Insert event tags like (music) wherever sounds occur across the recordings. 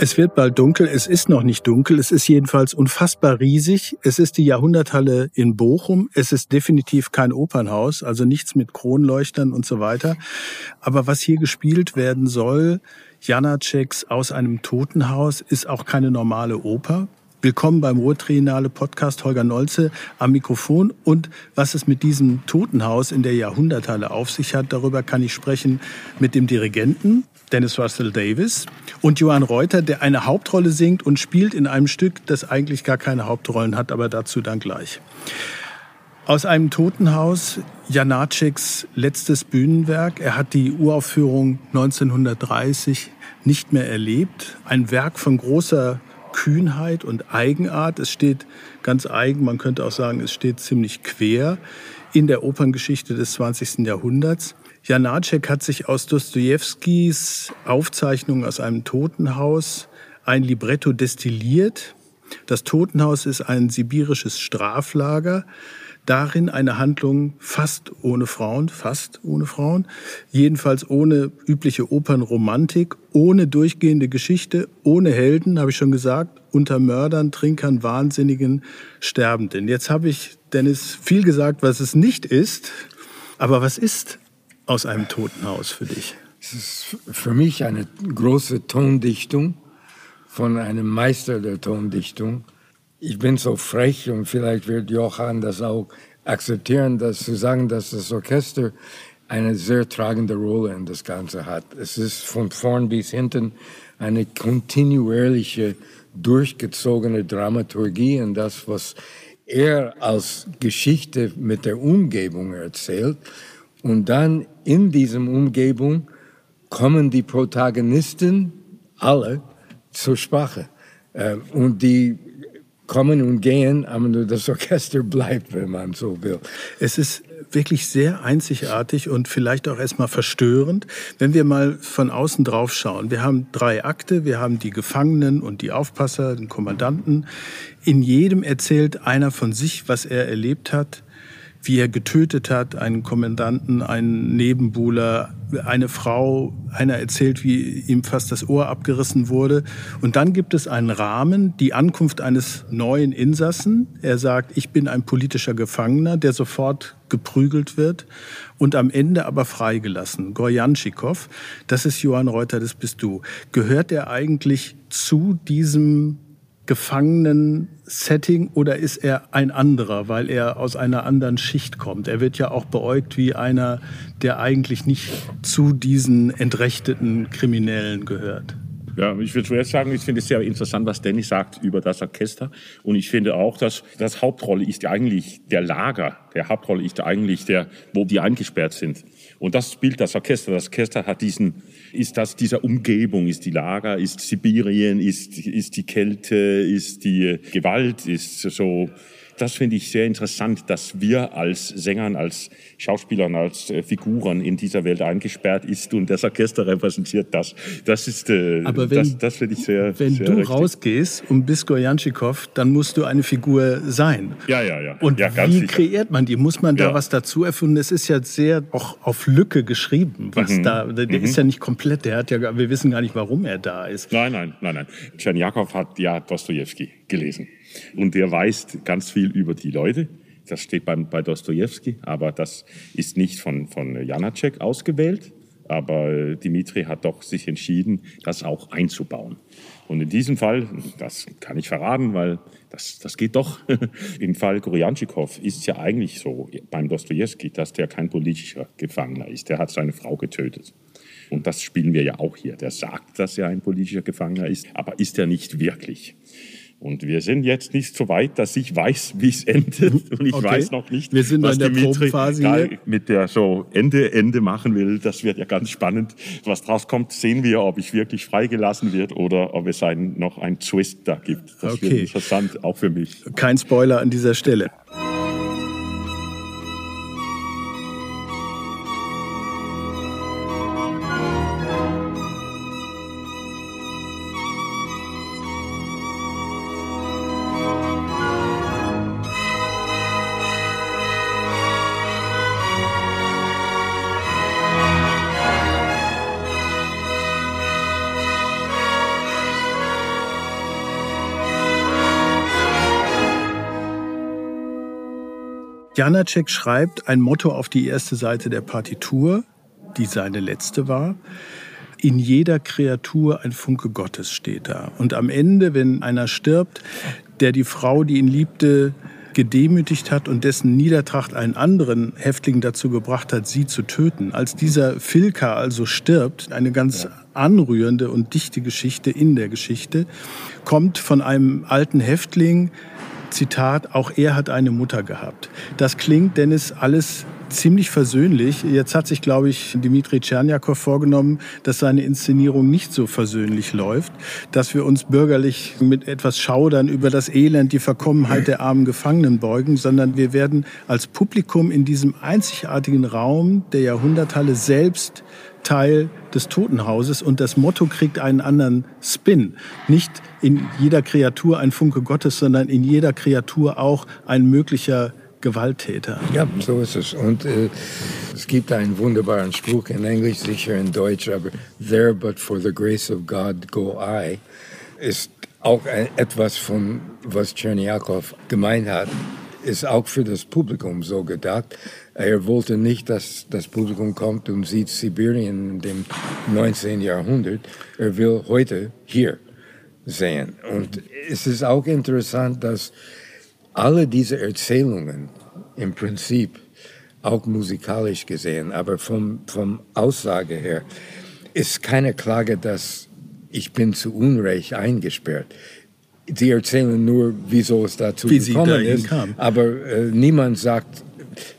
Es wird bald dunkel, es ist noch nicht dunkel, es ist jedenfalls unfassbar riesig. Es ist die Jahrhunderthalle in Bochum, es ist definitiv kein Opernhaus, also nichts mit Kronleuchtern und so weiter. Aber was hier gespielt werden soll, Janaceks aus einem Totenhaus, ist auch keine normale Oper. Willkommen beim Ruhrtriennale Podcast Holger Nolze am Mikrofon. Und was es mit diesem Totenhaus in der Jahrhunderthalle auf sich hat, darüber kann ich sprechen mit dem Dirigenten Dennis Russell Davis und Johann Reuter, der eine Hauptrolle singt und spielt in einem Stück, das eigentlich gar keine Hauptrollen hat, aber dazu dann gleich. Aus einem Totenhaus, Janaceks letztes Bühnenwerk. Er hat die Uraufführung 1930 nicht mehr erlebt. Ein Werk von großer Kühnheit und Eigenart. Es steht ganz eigen, man könnte auch sagen, es steht ziemlich quer in der Operngeschichte des 20. Jahrhunderts. Janacek hat sich aus Dostojewskis Aufzeichnungen aus einem Totenhaus ein Libretto destilliert. Das Totenhaus ist ein sibirisches Straflager darin eine Handlung fast ohne Frauen, fast ohne Frauen, jedenfalls ohne übliche Opernromantik, ohne durchgehende Geschichte, ohne Helden, habe ich schon gesagt, unter Mördern, Trinkern, Wahnsinnigen, Sterbenden. Jetzt habe ich, Dennis, viel gesagt, was es nicht ist, aber was ist aus einem Totenhaus für dich? Es ist für mich eine große Tondichtung von einem Meister der Tondichtung, ich bin so frech und vielleicht wird Johann das auch akzeptieren, dass zu sagen, dass das Orchester eine sehr tragende Rolle in das Ganze hat. Es ist von vorn bis hinten eine kontinuierliche, durchgezogene Dramaturgie und das, was er als Geschichte mit der Umgebung erzählt. Und dann in diesem Umgebung kommen die Protagonisten alle zur Sprache. Ähm, und die kommen und gehen, aber nur das Orchester (laughs) bleibt, wenn man so will. Es ist wirklich sehr einzigartig und vielleicht auch erstmal verstörend, wenn wir mal von außen drauf schauen. Wir haben drei Akte, wir haben die Gefangenen und die Aufpasser, den Kommandanten. In jedem erzählt einer von sich, was er erlebt hat wie er getötet hat, einen Kommandanten, einen Nebenbuhler, eine Frau. Einer erzählt, wie ihm fast das Ohr abgerissen wurde. Und dann gibt es einen Rahmen, die Ankunft eines neuen Insassen. Er sagt, ich bin ein politischer Gefangener, der sofort geprügelt wird und am Ende aber freigelassen. Gorjanschikow, das ist Johann Reuter, das bist du. Gehört er eigentlich zu diesem Gefangenen-Setting oder ist er ein anderer, weil er aus einer anderen Schicht kommt? Er wird ja auch beäugt wie einer, der eigentlich nicht zu diesen entrechteten Kriminellen gehört. Ja, ich würde zuerst sagen, ich finde es sehr interessant, was Danny sagt über das Orchester. Und ich finde auch, dass das Hauptrolle ist eigentlich der Lager. Der Hauptrolle ist eigentlich der, wo die eingesperrt sind. Und das spielt das Orchester. Das Orchester hat diesen, ist das dieser Umgebung, ist die Lager, ist Sibirien, ist, ist die Kälte, ist die Gewalt, ist so das finde ich sehr interessant, dass wir als Sängern, als Schauspielern, als äh, Figuren in dieser Welt eingesperrt ist und das Orchester repräsentiert das. Das ist, äh, Aber wenn, das, das finde ich sehr Wenn sehr du richtig. rausgehst und bist Gorjanschikow, dann musst du eine Figur sein. Ja, ja, ja. Und ja, wie sicher. kreiert man die? Muss man da ja. was dazu erfinden? Es ist ja sehr auch auf Lücke geschrieben, was mhm. da, der mhm. ist ja nicht komplett, der hat ja, wir wissen gar nicht, warum er da ist. Nein, nein, nein, nein. Tschernjakow hat ja Dostoevsky gelesen. Und der weiß ganz viel über die Leute. Das steht beim, bei Dostoevsky, aber das ist nicht von, von Janacek ausgewählt. Aber Dimitri hat doch sich entschieden, das auch einzubauen. Und in diesem Fall, das kann ich verraten, weil das, das geht doch. (laughs) Im Fall Gorjanschikow ist ja eigentlich so beim Dostoevsky, dass der kein politischer Gefangener ist. Der hat seine Frau getötet. Und das spielen wir ja auch hier. Der sagt, dass er ein politischer Gefangener ist, aber ist er nicht wirklich. Und wir sind jetzt nicht so weit, dass ich weiß, wie es endet. Und ich okay. weiß noch nicht, wir sind was in der Dimitri mit der so Ende, Ende machen will. Das wird ja ganz spannend. Was draus kommt, sehen wir, ob ich wirklich freigelassen wird oder ob es ein, noch ein Twist da gibt. Das okay. wird interessant, auch für mich. Kein Spoiler an dieser Stelle. Janacek schreibt ein Motto auf die erste Seite der Partitur, die seine letzte war. In jeder Kreatur ein Funke Gottes steht da. Und am Ende, wenn einer stirbt, der die Frau, die ihn liebte, gedemütigt hat und dessen Niedertracht einen anderen Häftling dazu gebracht hat, sie zu töten. Als dieser Filka also stirbt, eine ganz anrührende und dichte Geschichte in der Geschichte, kommt von einem alten Häftling, Zitat, auch er hat eine Mutter gehabt. Das klingt, Dennis, alles ziemlich versöhnlich. Jetzt hat sich, glaube ich, Dimitri Tscherniakow vorgenommen, dass seine Inszenierung nicht so versöhnlich läuft, dass wir uns bürgerlich mit etwas Schaudern über das Elend, die Verkommenheit der armen Gefangenen beugen, sondern wir werden als Publikum in diesem einzigartigen Raum der Jahrhunderthalle selbst Teil des Totenhauses und das Motto kriegt einen anderen Spin. Nicht in jeder Kreatur ein Funke Gottes, sondern in jeder Kreatur auch ein möglicher Gewalttäter. Ja, so ist es. Und äh, es gibt einen wunderbaren Spruch in Englisch, sicher in Deutsch, aber There but for the grace of God go I, ist auch ein, etwas von, was Tscherniakow gemeint hat, ist auch für das Publikum so gedacht. Er wollte nicht, dass das Publikum kommt und sieht Sibirien in dem 19. Jahrhundert. Er will heute hier sehen. Und es ist auch interessant, dass alle diese Erzählungen im Prinzip auch musikalisch gesehen, aber vom, vom Aussage her, ist keine Klage, dass ich bin zu Unrecht eingesperrt. Sie erzählen nur, wieso es dazu Wie gekommen ist, kam. aber äh, niemand sagt,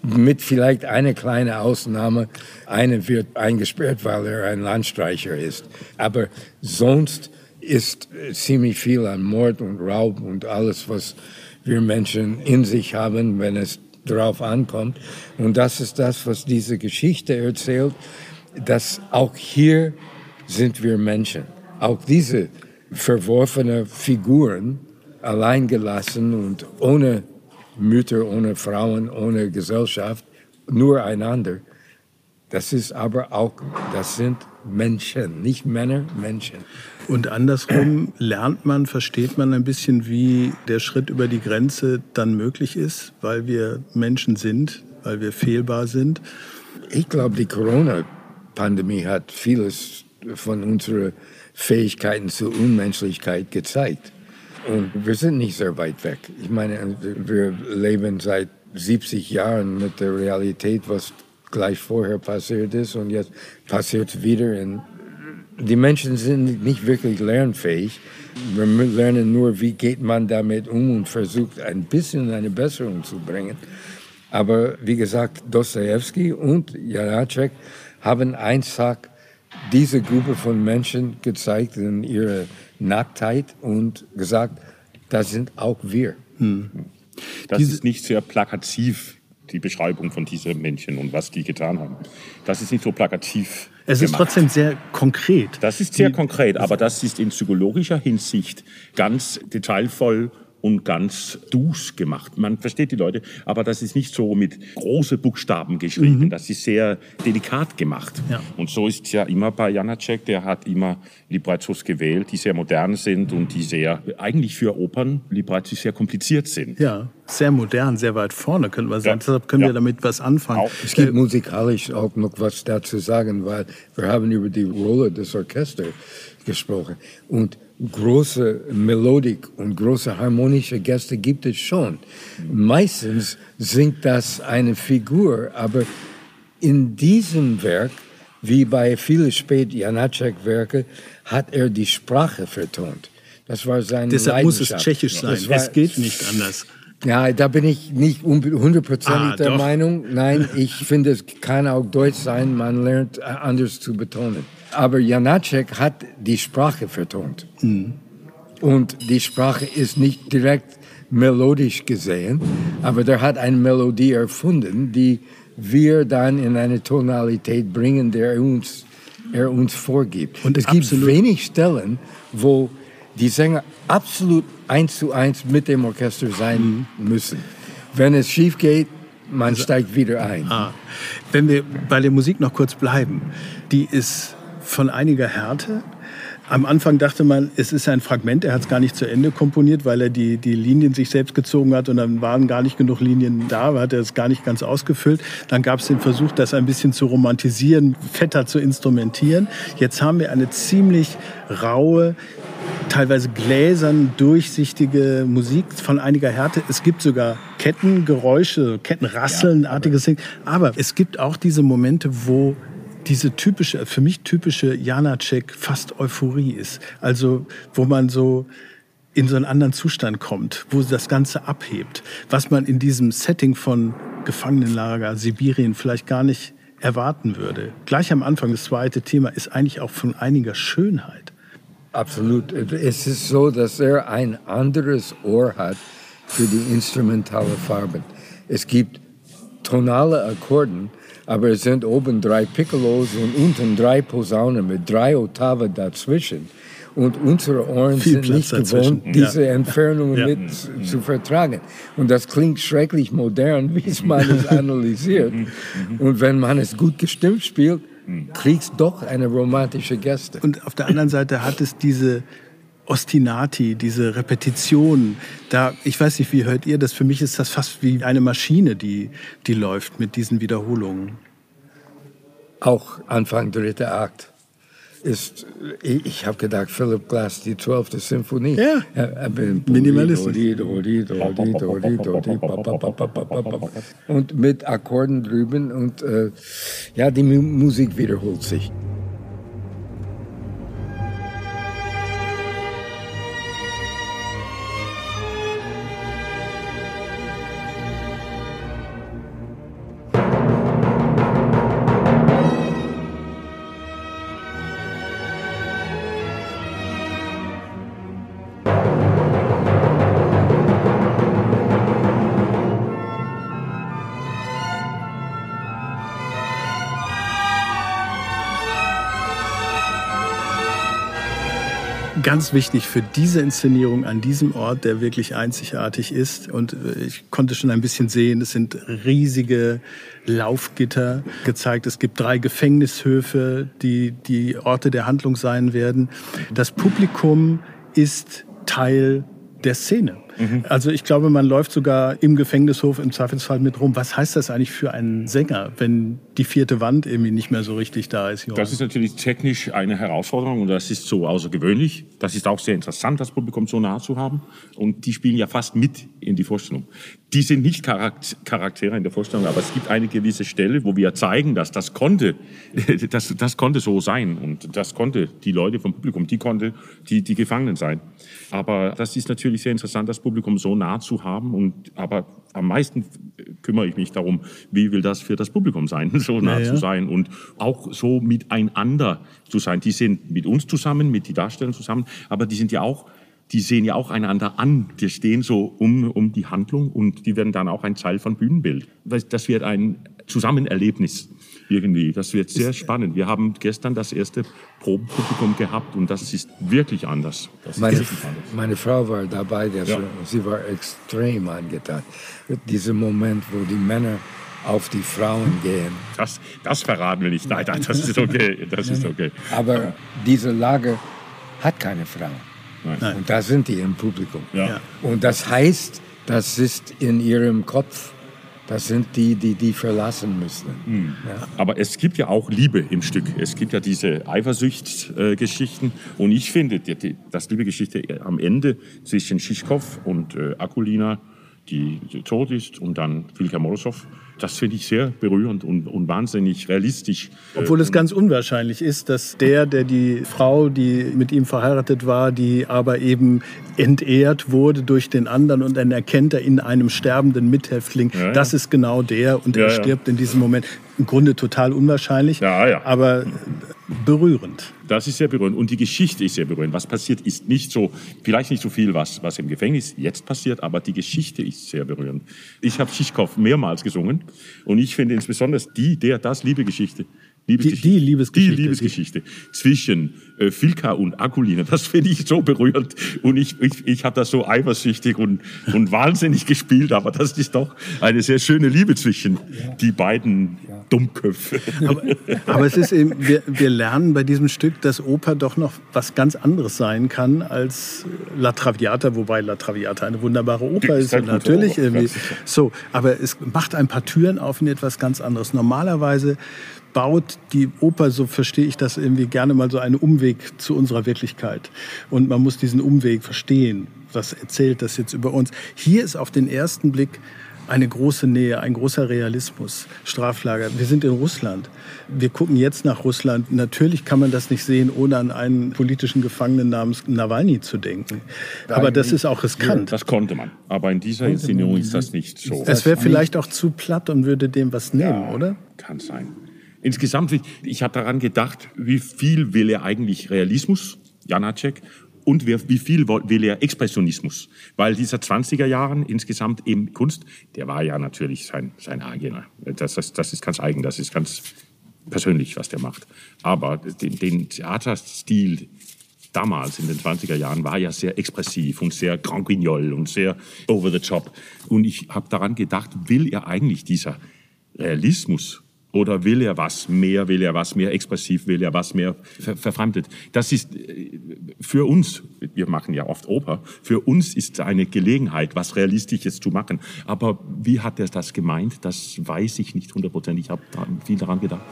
mit vielleicht eine kleine Ausnahme, eine wird eingesperrt, weil er ein Landstreicher ist. Aber sonst ist äh, ziemlich viel an Mord und Raub und alles, was wir Menschen in sich haben, wenn es darauf ankommt. Und das ist das, was diese Geschichte erzählt, dass auch hier sind wir Menschen. Auch diese verworfene Figuren, alleingelassen und ohne Mütter, ohne Frauen, ohne Gesellschaft, nur einander. Das ist aber auch, das sind Menschen, nicht Männer, Menschen. Und andersrum lernt man, versteht man ein bisschen, wie der Schritt über die Grenze dann möglich ist, weil wir Menschen sind, weil wir fehlbar sind. Ich glaube, die Corona-Pandemie hat vieles von unseren Fähigkeiten zur Unmenschlichkeit gezeigt. Und wir sind nicht sehr weit weg. Ich meine, wir leben seit 70 Jahren mit der Realität, was gleich vorher passiert ist und jetzt passiert wieder. Und die Menschen sind nicht wirklich lernfähig. Wir lernen nur, wie geht man damit um und versucht ein bisschen eine Besserung zu bringen. Aber wie gesagt, Dostoevsky und Janacek haben einfach diese Gruppe von Menschen gezeigt in ihrer Nacktheit und gesagt, das sind auch wir. Hm. Das Diese ist nicht sehr plakativ, die Beschreibung von diesen Menschen und was die getan haben. Das ist nicht so plakativ. Es ist gemacht. trotzdem sehr konkret. Das ist sehr die, konkret, aber das ist in psychologischer Hinsicht ganz detailvoll und ganz dus gemacht. Man versteht die Leute, aber das ist nicht so mit großen Buchstaben geschrieben. Mhm. Das ist sehr delikat gemacht. Ja. Und so ist es ja immer bei Janacek. Der hat immer Librezzos gewählt, die sehr modern sind und die sehr, eigentlich für Opern, Libretti sehr kompliziert sind. Ja, sehr modern, sehr weit vorne, könnte man sagen. Ja. Deshalb können ja. wir damit was anfangen. Auch. Es gibt äh, musikalisch auch noch was dazu sagen, weil wir haben über die Rolle des Orchesters gesprochen. Und große Melodik und große harmonische Gäste gibt es schon. Meistens singt das eine Figur, aber in diesem Werk, wie bei vielen spät Janacek-Werke, hat er die Sprache vertont. Das war seine Deshalb muss es tschechisch sein. War, es geht nicht anders. Ja, da bin ich nicht hundertprozentig ah, der doch. Meinung. Nein, ich finde, es kann auch Deutsch sein. Man lernt anders zu betonen. Aber Janacek hat die Sprache vertont. Mhm. Und die Sprache ist nicht direkt melodisch gesehen, aber der hat eine Melodie erfunden, die wir dann in eine Tonalität bringen, der uns, er uns vorgibt. Und es gibt wenig Stellen, wo die Sänger absolut eins zu eins mit dem Orchester sein mhm. müssen. Wenn es schief geht, man also, steigt wieder ein. Ah. Wenn wir bei der Musik noch kurz bleiben, die ist von einiger Härte. Am Anfang dachte man, es ist ein Fragment, er hat es gar nicht zu Ende komponiert, weil er die, die Linien sich selbst gezogen hat und dann waren gar nicht genug Linien da, hat er es gar nicht ganz ausgefüllt. Dann gab es den Versuch, das ein bisschen zu romantisieren, fetter zu instrumentieren. Jetzt haben wir eine ziemlich raue, teilweise gläsern, durchsichtige Musik von einiger Härte. Es gibt sogar Kettengeräusche, Kettenrasselnartiges Ding. Aber es gibt auch diese Momente, wo diese typische, für mich typische Janacek fast Euphorie ist. Also, wo man so in so einen anderen Zustand kommt, wo das Ganze abhebt, was man in diesem Setting von Gefangenenlager, Sibirien vielleicht gar nicht erwarten würde. Gleich am Anfang, das zweite Thema, ist eigentlich auch von einiger Schönheit. Absolut. Es ist so, dass er ein anderes Ohr hat für die instrumentale Farben. Es gibt tonale Akkorden, aber es sind oben drei Piccolos und unten drei Posaunen mit drei Oktaven dazwischen. Und unsere Ohren Viel sind Platz nicht dazwischen. gewohnt, diese Ja. Entfernungen Ja. mit zu- zu vertragen. Und das klingt schrecklich modern, (laughs) wie es man es analysiert. Und wenn man es gut gestimmt spielt, kriegst doch eine romantische Geste. Und auf der anderen Seite hat es diese Ostinati, diese Repetition. Da, ich weiß nicht, wie hört ihr das? Für mich ist das fast wie eine Maschine, die, die läuft mit diesen Wiederholungen. Auch Anfang dritter Akt ist, ich, habe gedacht, Philip Glass, die 12. Symphonie. Ja. Äh, äh, Minimalistisch. Und mit Akkorden drüben und äh, ja, die Mu Musik wiederholt sich. Ganz wichtig für diese Inszenierung an diesem Ort, der wirklich einzigartig ist. Und äh, ich konnte schon ein bisschen sehen, es sind riesige Laufgitter gezeigt. Es gibt drei Gefängnishöfe, die die Orte der Handlung sein werden. Das Publikum ist Teil der Szene. Also ich glaube, man läuft sogar im Gefängnishof im Zweifelsfall mit rum. Was heißt das eigentlich für einen Sänger, wenn die vierte Wand irgendwie nicht mehr so richtig da ist? Johann? Das ist natürlich technisch eine Herausforderung und das ist so außergewöhnlich. Das ist auch sehr interessant, das Publikum so nah zu haben. Und die spielen ja fast mit in die Vorstellung. Die sind nicht Charak- Charaktere in der Vorstellung, aber es gibt eine gewisse Stelle, wo wir zeigen, dass das konnte, (laughs) das, das konnte so sein und das konnte die Leute vom Publikum, die konnte die, die Gefangenen sein. Aber das ist natürlich sehr interessant, das Publikum so nah zu haben. Und aber am meisten kümmere ich mich darum, wie will das für das Publikum sein, (laughs) so nah Ja, zu sein und auch so miteinander zu sein. Die sind mit uns zusammen, mit den Darstellern zusammen, aber die sind ja auch, die sehen ja auch einander an. Die stehen so um, um die Handlung und die werden dann auch ein Teil von Bühnenbild. Das das wird ein Zusammenerlebnis irgendwie. Das wird sehr spannend. Wir haben gestern das erste Probenpublikum gehabt und das ist wirklich anders. Ist Meine, wirklich anders. meine Frau war dabei, der Ja. sie war extrem angetan. Dieser Moment, wo die Männer auf die Frauen gehen. Das, das verraten wir nicht. Nein, nein, das ist okay. Das ist okay. Aber diese Lage hat keine Frauen. Nein. Und da sind die im Publikum. Ja. Und das heißt, das ist in ihrem Kopf. Das sind die, die die verlassen müssen. Ja. Aber es gibt ja auch Liebe im Stück. Es gibt ja diese Eifersucht-Geschichten. und ich finde, die, die, das Liebe-Geschichte am Ende zwischen Schischkow und äh, Akulina, die, die tot ist, und dann Filka Morosow, das finde ich sehr berührend und, und wahnsinnig realistisch. Obwohl es ganz unwahrscheinlich ist, dass der, der die Frau, die mit ihm verheiratet war, die aber eben entehrt wurde durch den anderen und dann erkennt er in einem sterbenden Mithäftling, Ja, ja. das ist genau der und er Ja, ja. stirbt in diesem Moment. Im Grunde total unwahrscheinlich, Ja, ja. aber berührend. Das ist sehr berührend. Und die Geschichte ist sehr berührend. Was passiert, ist nicht so, vielleicht nicht so viel, was, was im Gefängnis jetzt passiert, aber die Geschichte ist sehr berührend. Ich habe Schischkow mehrmals gesungen und ich finde insbesondere die, der, das Liebegeschichte, Liebesgeschichte. Die, die Liebesgeschichte. Die Liebesgeschichte zwischen äh, Filka und Akulina. Das finde ich so berührend. Und ich, ich, ich habe das so eifersüchtig und, und wahnsinnig gespielt. Aber das ist doch eine sehr schöne Liebe zwischen die beiden. Dummköpfe. Aber, aber, es ist eben, wir, wir lernen bei diesem Stück, dass Oper doch noch was ganz anderes sein kann als La Traviata, wobei La Traviata eine wunderbare Oper ist. ist und natürlich Oper, irgendwie. So, aber es macht ein paar Türen auf in etwas ganz anderes. Normalerweise baut die Oper, so verstehe ich das irgendwie gerne mal so einen Umweg zu unserer Wirklichkeit. Und man muss diesen Umweg verstehen. Was erzählt das jetzt über uns? Hier ist auf den ersten Blick eine große Nähe, ein großer Realismus. Straflager. Wir sind in Russland. Wir gucken jetzt nach Russland. Natürlich kann man das nicht sehen, ohne an einen politischen Gefangenen namens Nawalny zu denken. Aber das ist auch riskant. Das konnte man. Aber in dieser Inszenierung ist das nicht so. Es wäre vielleicht auch zu platt und würde dem was nehmen, ja, oder? Kann sein. Insgesamt, ich habe daran gedacht, wie viel will er eigentlich Realismus, Janacek, und wie viel will er Expressionismus? Weil dieser 20er Jahren insgesamt im Kunst, der war ja natürlich sein, sein eigener. Das, das, das ist ganz eigen, das ist ganz persönlich, was der macht. Aber den, den Theaterstil damals in den 20er Jahren war ja sehr expressiv und sehr grand guignol und sehr over the top. Und ich habe daran gedacht, will er eigentlich dieser Realismus oder will er was mehr, will er was mehr expressiv, will er was mehr ver verfremdet? Das ist äh, für uns, wir machen ja oft Oper, für uns ist eine Gelegenheit, was Realistisches zu machen. Aber wie hat er das gemeint? Das weiß ich nicht hundertprozentig. Ich habe viel daran gedacht.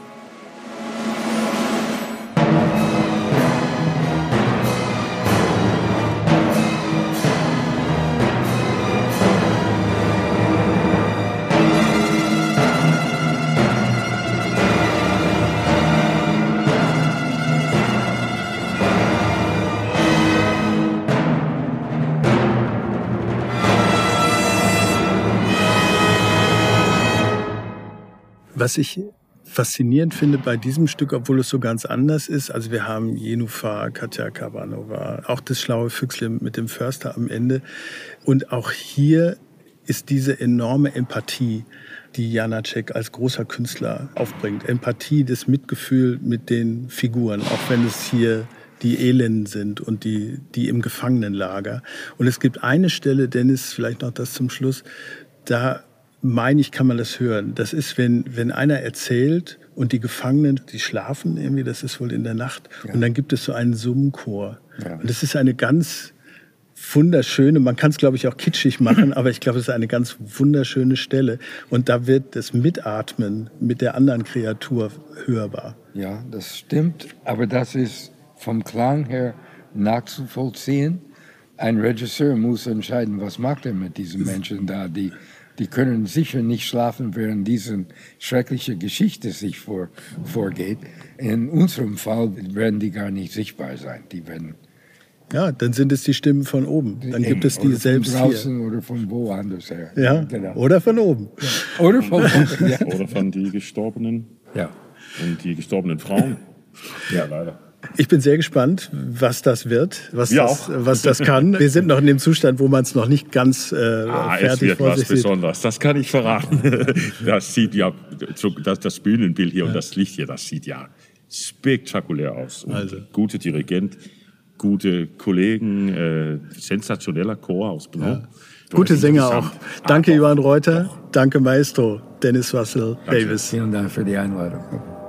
Was ich faszinierend finde bei diesem Stück, obwohl es so ganz anders ist. Also wir haben Jenufa, Katja Kabanova, auch das schlaue Füchsle mit dem Förster am Ende. Und auch hier ist diese enorme Empathie, die Janacek als großer Künstler aufbringt. Empathie, das Mitgefühl mit den Figuren, auch wenn es hier die Elenden sind und die, die im Gefangenenlager. Und es gibt eine Stelle, Dennis, vielleicht noch das zum Schluss, da meine ich, kann man das hören. Das ist, wenn, wenn einer erzählt und die Gefangenen, die schlafen irgendwie, das ist wohl in der Nacht. Ja. Und dann gibt es so einen Summenchor. Ja. Und das ist eine ganz wunderschöne, man kann es glaube ich auch kitschig machen, aber ich glaube, es ist eine ganz wunderschöne Stelle. Und da wird das Mitatmen mit der anderen Kreatur hörbar. Ja, das stimmt, aber das ist vom Klang her nachzuvollziehen. Ein Regisseur muss entscheiden, was macht er mit diesen Menschen da, die die können sicher nicht schlafen, während diese schreckliche Geschichte sich vor, vorgeht. In unserem Fall werden die gar nicht sichtbar sein. Die werden ja, dann sind es die Stimmen von oben. Dann gibt es die oder selbst von draußen hier. oder von woanders her. Ja, genau. oder von oben. Ja. Oder von oben. (laughs) Ja. Oder von die Gestorbenen. Ja. Und die gestorbenen Frauen. Ja, leider. Ich bin sehr gespannt, was das wird, was, ja, das, was das kann. Wir sind noch in dem Zustand, wo man es noch nicht ganz äh, ah, fertig es wird vor was Besonderes. Das kann ich verraten. (laughs) Das sieht ja, das, das Bühnenbild hier ja. und das Licht hier, das sieht ja spektakulär aus. also. Gute Dirigent, gute Kollegen, äh, sensationeller Chor aus Blanc. Ja. Gute Sänger auch. Danke, ah, Johann Reuter. Danke, Maestro Dennis Russell Davis. Vielen Dank für die Einladung.